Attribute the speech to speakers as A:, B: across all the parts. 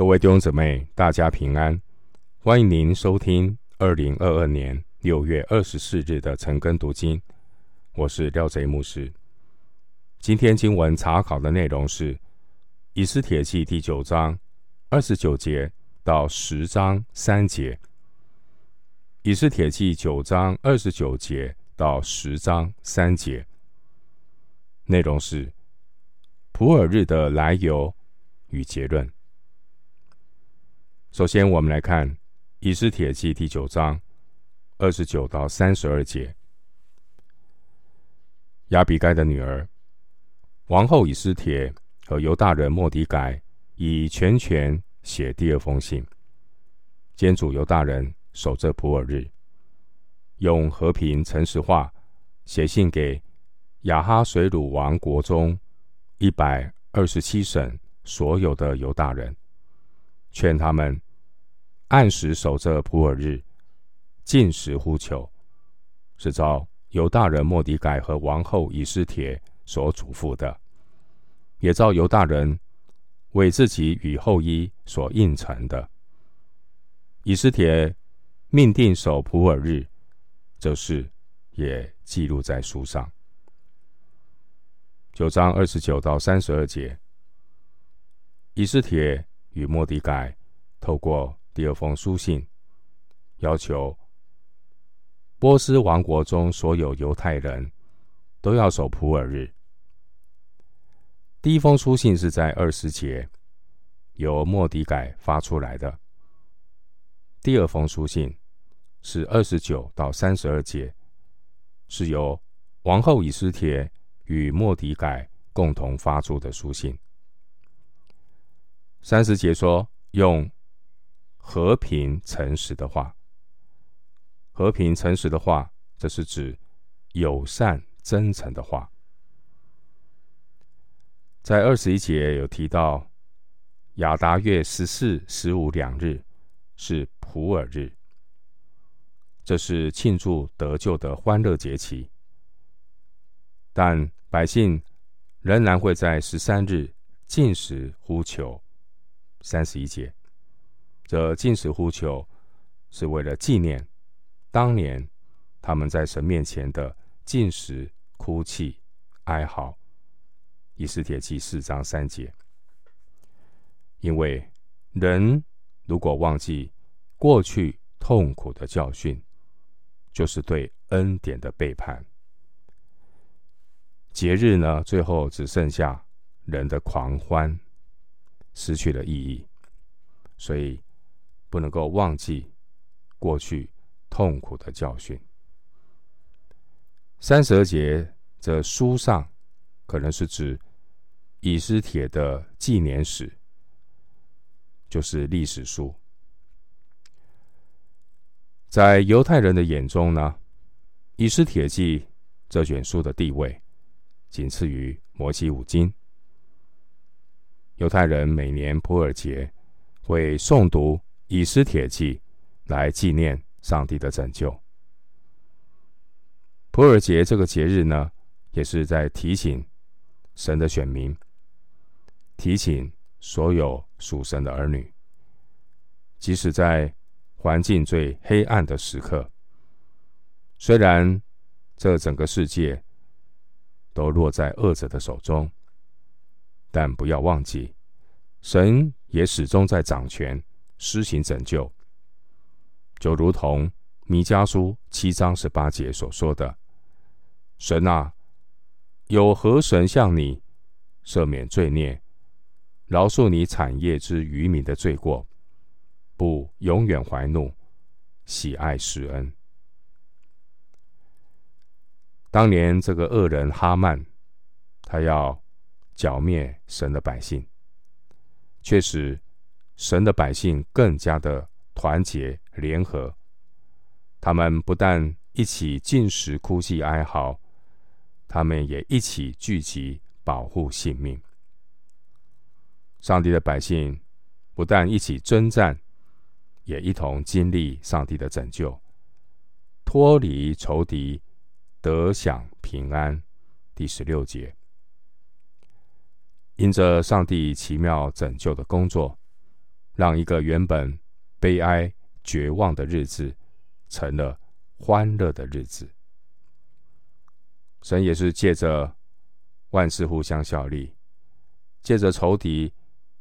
A: 各位弟兄姊妹，大家平安！欢迎您收听二零二二年六月二十四日的晨更读经。我是廖贼牧师。今天经文查考的内容是《以斯帖记》第九章二十九节到十章三节。《以斯帖记》九章二十九节到十章三节，内容是普尔日的来由与结论。首先，我们来看《以斯帖记》第九章二十九到三十二节。亚比该的女儿王后以斯帖和犹大人莫迪改以全权写第二封信，监主犹大人守着普尔日，用和平诚实话写信给亚哈水鲁王国中一百二十七省所有的犹大人。劝他们按时守着普尔日，进食呼求，是照犹大人莫迪改和王后以斯帖所嘱咐的，也照犹大人为自己与后裔所应承的。以斯帖命定守普尔日，这事也记录在书上。九章二十九到三十二节，以斯帖。与莫迪改透过第二封书信，要求波斯王国中所有犹太人都要守普尔日。第一封书信是在二十节由莫迪改发出来的，第二封书信是二十九到三十二节，是由王后以斯帖与莫迪改共同发出的书信。三十节说，用和平诚实的话，和平诚实的话，这是指友善真诚的话。在二十一节有提到，亚达月十四、十五两日是普尔日，这是庆祝得救的欢乐节期，但百姓仍然会在十三日禁食呼求。三十一节，这禁食呼求是为了纪念当年他们在神面前的禁食、哭泣、哀嚎。以斯帖记四章三节，因为人如果忘记过去痛苦的教训，就是对恩典的背叛。节日呢，最后只剩下人的狂欢。失去了意义，所以不能够忘记过去痛苦的教训。三十二节这书上可能是指以斯帖的纪年史，就是历史书。在犹太人的眼中呢，以斯帖记这卷书的地位仅次于摩西五经。犹太人每年普尔节会诵读《以斯帖记》来纪念上帝的拯救。普尔节这个节日呢，也是在提醒神的选民，提醒所有属神的儿女，即使在环境最黑暗的时刻，虽然这整个世界都落在恶者的手中。但不要忘记，神也始终在掌权，施行拯救。就如同弥迦书七章十八节所说的：“神啊，有何神向你赦免罪孽，饶恕你产业之余民的罪过，不永远怀怒，喜爱施恩？”当年这个恶人哈曼，他要。剿灭神的百姓，却使神的百姓更加的团结联合。他们不但一起进食、哭泣、哀嚎，他们也一起聚集保护性命。上帝的百姓不但一起征战，也一同经历上帝的拯救，脱离仇敌，得享平安。第十六节。因着上帝奇妙拯救的工作，让一个原本悲哀绝望的日子，成了欢乐的日子。神也是借着万事互相效力，借着仇敌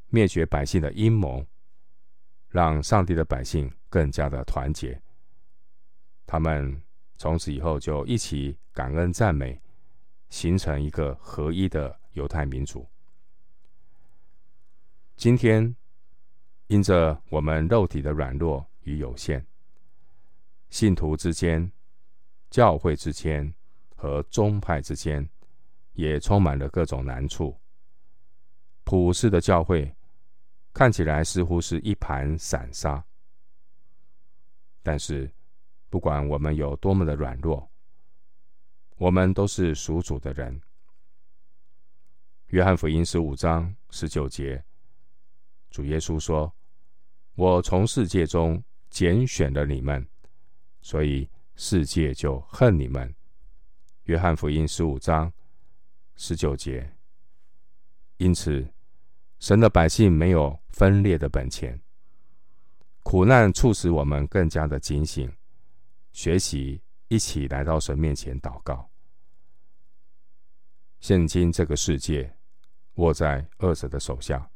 A: 灭绝百姓的阴谋，让上帝的百姓更加的团结。他们从此以后就一起感恩赞美，形成一个合一的犹太民族。今天，因着我们肉体的软弱与有限，信徒之间、教会之间和宗派之间，也充满了各种难处。普世的教会看起来似乎是一盘散沙，但是不管我们有多么的软弱，我们都是属主的人。约翰福音十五章十九节。主耶稣说：“我从世界中拣选了你们，所以世界就恨你们。”约翰福音十五章十九节。因此，神的百姓没有分裂的本钱。苦难促使我们更加的警醒，学习一起来到神面前祷告。现今这个世界握在恶者的手下。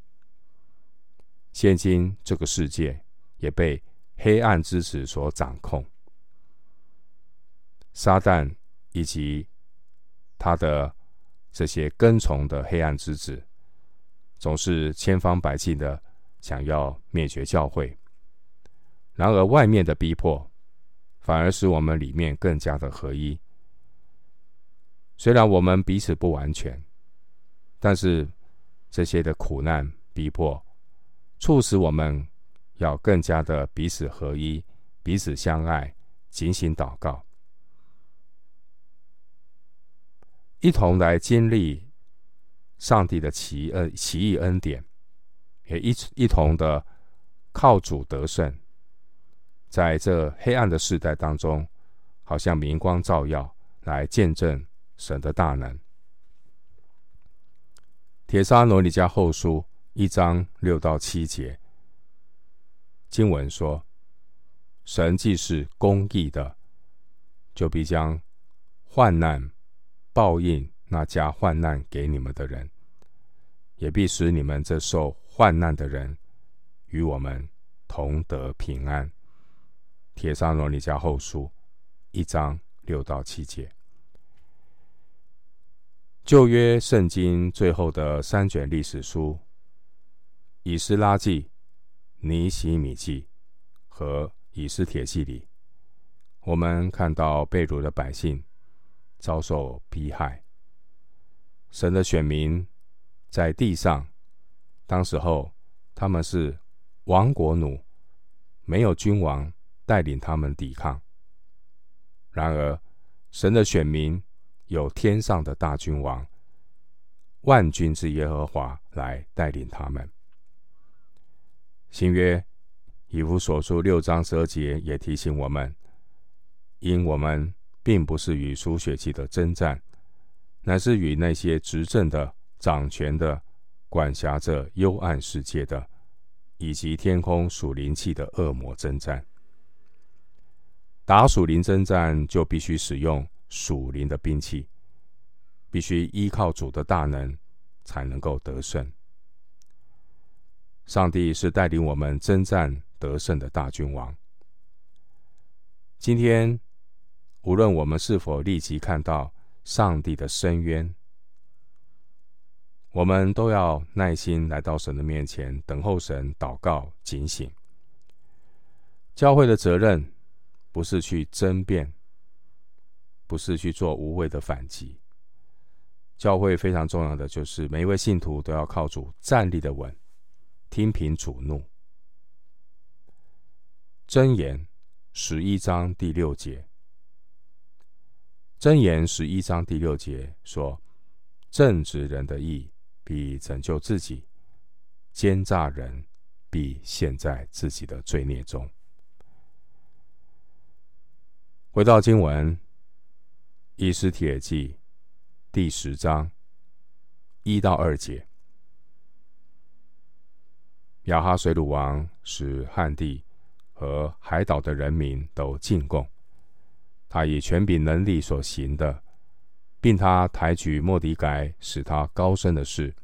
A: 现今这个世界也被黑暗之子所掌控，撒旦以及他的这些跟从的黑暗之子，总是千方百计的想要灭绝教会。然而，外面的逼迫反而使我们里面更加的合一。虽然我们彼此不完全，但是这些的苦难逼迫。促使我们要更加的彼此合一、彼此相爱、警醒祷告，一同来经历上帝的奇恩、奇异恩典，也一一同的靠主得胜，在这黑暗的世代当中，好像明光照耀，来见证神的大能。铁沙罗尼迦后书。一章六到七节，经文说：“神既是公义的，就必将患难报应那加患难给你们的人，也必使你们这受患难的人与我们同得平安。”帖撒罗尼迦后书一章六到七节，旧约圣经最后的三卷历史书。以斯拉记、尼希米记和以斯帖记里，我们看到被掳的百姓遭受迫害，神的选民在地上，当时候他们是亡国奴，没有君王带领他们抵抗。然而，神的选民有天上的大君王，万军之耶和华来带领他们。新约以弗所书六章十二节也提醒我们，因我们并不是与属血气的争战，乃是与那些执政的、掌权的、管辖着幽暗世界的，以及天空属灵气的恶魔争战。打属灵争战，就必须使用属灵的兵器，必须依靠主的大能，才能够得胜。上帝是带领我们征战得胜的大君王。今天，无论我们是否立即看到上帝的深渊，我们都要耐心来到神的面前，等候神，祷告，警醒。教会的责任不是去争辩，不是去做无谓的反击。教会非常重要的就是每一位信徒都要靠主站立的稳。听凭主怒。箴言十一章第六节。箴言十一章第六节说：“正直人的义必拯救自己，奸诈人必陷在自己的罪孽中。”回到经文，以斯帖记第十章一到二节。亚哈水鲁王使汉地和海岛的人民都进贡，他以权柄能力所行的，并他抬举莫迪改使他高升的事，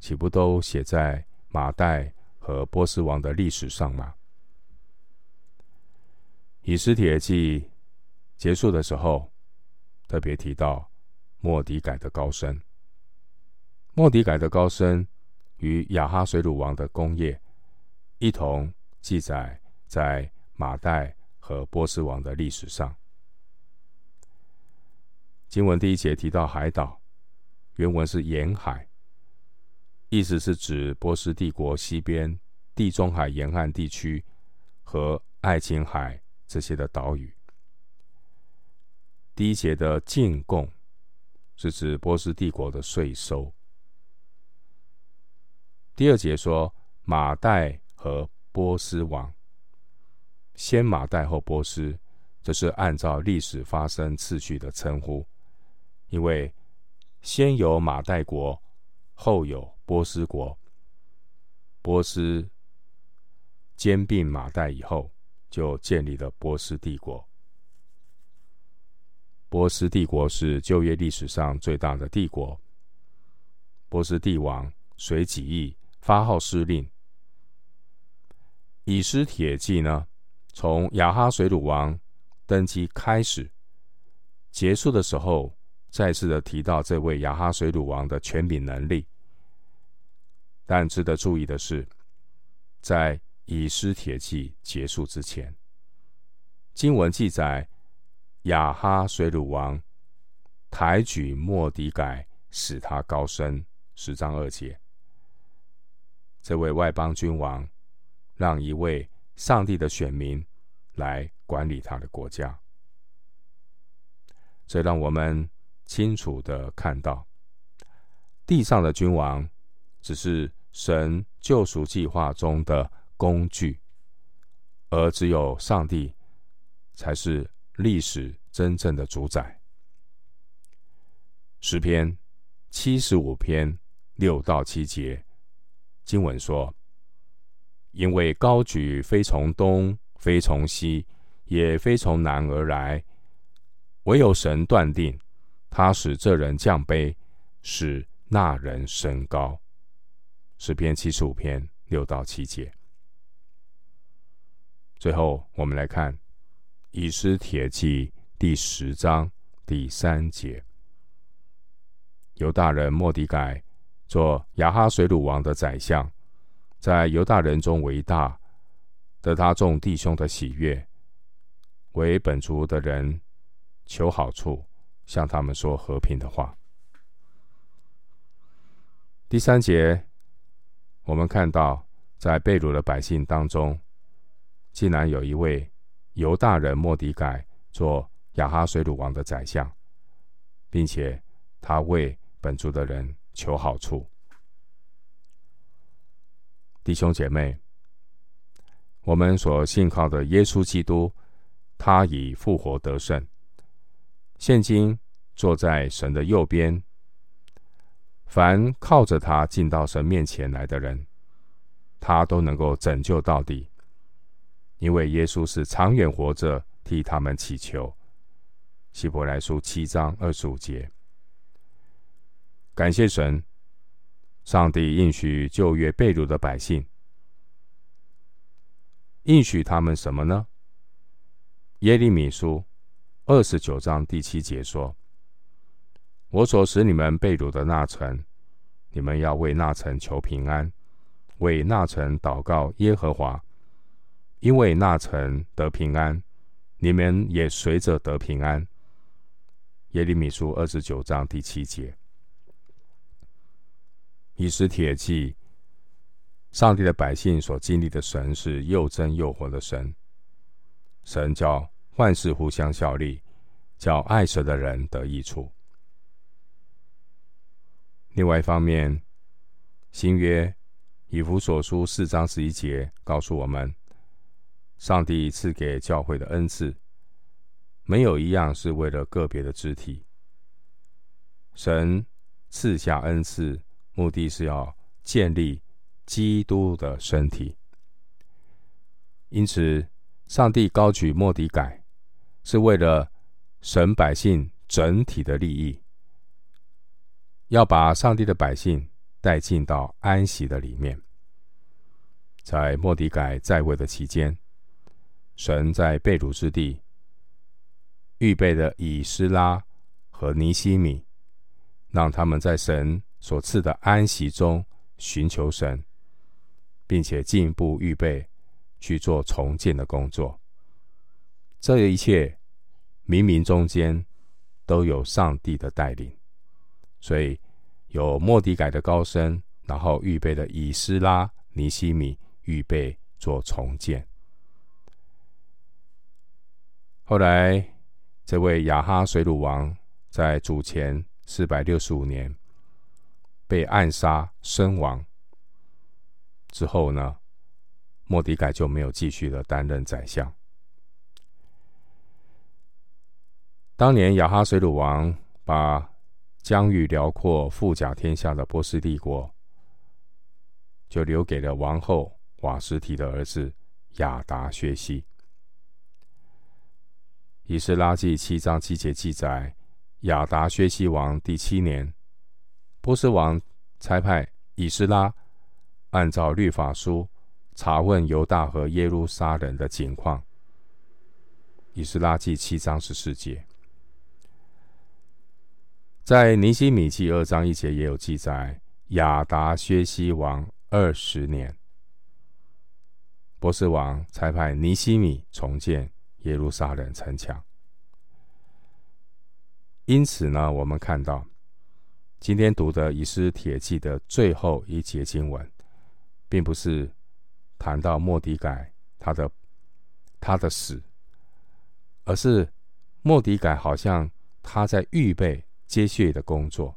A: 岂不都写在马代和波斯王的历史上吗？以斯帖记结束的时候，特别提到莫迪改的高升。莫迪改的高升与亚哈水鲁王的功业一同记载在马代和波斯王的历史上。经文第一节提到海岛，原文是沿海，意思是指波斯帝国西边地中海沿岸地区和爱琴海。这些的岛屿，第一节的进贡是指波斯帝国的税收。第二节说马代和波斯王，先马代后波斯，这是按照历史发生次序的称呼，因为先有马代国，后有波斯国。波斯兼并马代以后。就建立了波斯帝国。波斯帝国是旧约历史上最大的帝国。波斯帝王随己意发号施令。以斯帖记呢，从亚哈水鲁王登基开始，结束的时候，再次的提到这位亚哈水鲁王的权柄能力。但值得注意的是，在以斯帖记结束之前，经文记载亚哈水鲁王抬举莫迪改，使他高升。十章二节，这位外邦君王让一位上帝的选民来管理他的国家，这让我们清楚的看到，地上的君王只是神救赎计划中的。工具，而只有上帝才是历史真正的主宰。诗篇七十五篇六到七节经文说：“因为高举非从东，非从西，也非从南而来，唯有神断定，他使这人降卑，使那人升高。”诗篇七十五篇六到七节。最后，我们来看《以斯帖记》第十章第三节：犹大人莫迪改做亚哈水鲁王的宰相，在犹大人中为大，得他众弟兄的喜悦，为本族的人求好处，向他们说和平的话。第三节，我们看到在被掳的百姓当中。竟然有一位犹大人莫迪改做亚哈水鲁王的宰相，并且他为本族的人求好处。弟兄姐妹，我们所信靠的耶稣基督，他已复活得胜，现今坐在神的右边。凡靠着他进到神面前来的人，他都能够拯救到底。因为耶稣是长远活着，替他们祈求。希伯来书七章二十五节，感谢神，上帝应许旧约被掳的百姓，应许他们什么呢？耶利米书二十九章第七节说：“我所使你们被掳的那城，你们要为那城求平安，为那城祷告耶和华。”因为那城得平安，你们也随着得平安。耶利米书二十九章第七节。以斯帖记，上帝的百姓所经历的神是又真又活的神。神叫万事互相效力，叫爱神的人得益处。另外一方面，新约以弗所书四章十一节告诉我们。上帝赐给教会的恩赐，没有一样是为了个别的肢体。神赐下恩赐，目的是要建立基督的身体。因此，上帝高举末底改，是为了神百姓整体的利益，要把上帝的百姓带进到安息的里面。在末底改在位的期间，神在被掳之地预备了以斯拉和尼西米，让他们在神所赐的安息中寻求神，并且进一步预备去做重建的工作。这一切冥冥中间都有上帝的带领，所以有莫迪改的高升，然后预备的以斯拉、尼希米。预备做重建。后来，这位亚哈水鲁王在主前四百六十五年被暗杀身亡。之后呢，莫迪改就没有继续的担任宰相。当年亚哈水鲁王把疆域辽阔、富甲天下的波斯帝国，就留给了王后。瓦斯提的儿子亚达薛西，以斯拉记七章七节记载：亚达薛西王第七年，波斯王差派以斯拉按照律法书查问犹大和耶路撒冷的情况。以斯拉记七章十四节，在尼西米记二章一节也有记载：亚达薛西王二十年。波斯王差派尼西米重建耶路撒冷城墙。因此呢，我们看到今天读的《以斯帖记》的最后一节经文，并不是谈到莫迪改他的他的死，而是莫迪改好像他在预备接续的工作，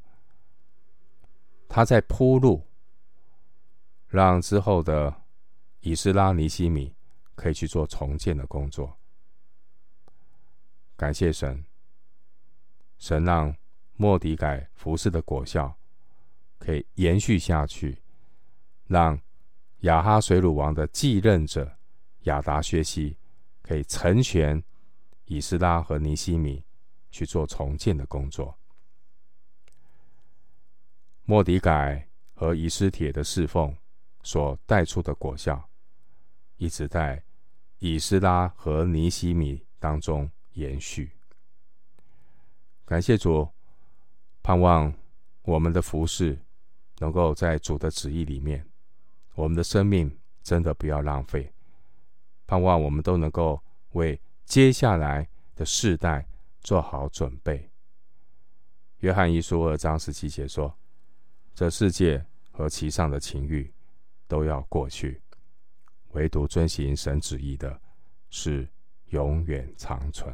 A: 他在铺路，让之后的。以斯拉、尼西米可以去做重建的工作。感谢神，神让莫迪改服侍的果效可以延续下去，让亚哈水鲁王的继任者亚达薛西可以成全以斯拉和尼西米去做重建的工作。莫迪改和以斯帖的侍奉所带出的果效。一直在以斯拉和尼西米当中延续。感谢主，盼望我们的服饰能够在主的旨意里面，我们的生命真的不要浪费。盼望我们都能够为接下来的世代做好准备。约翰一书二章十七节说：“这世界和其上的情欲都要过去。”唯独遵行神旨意的，是永远长存。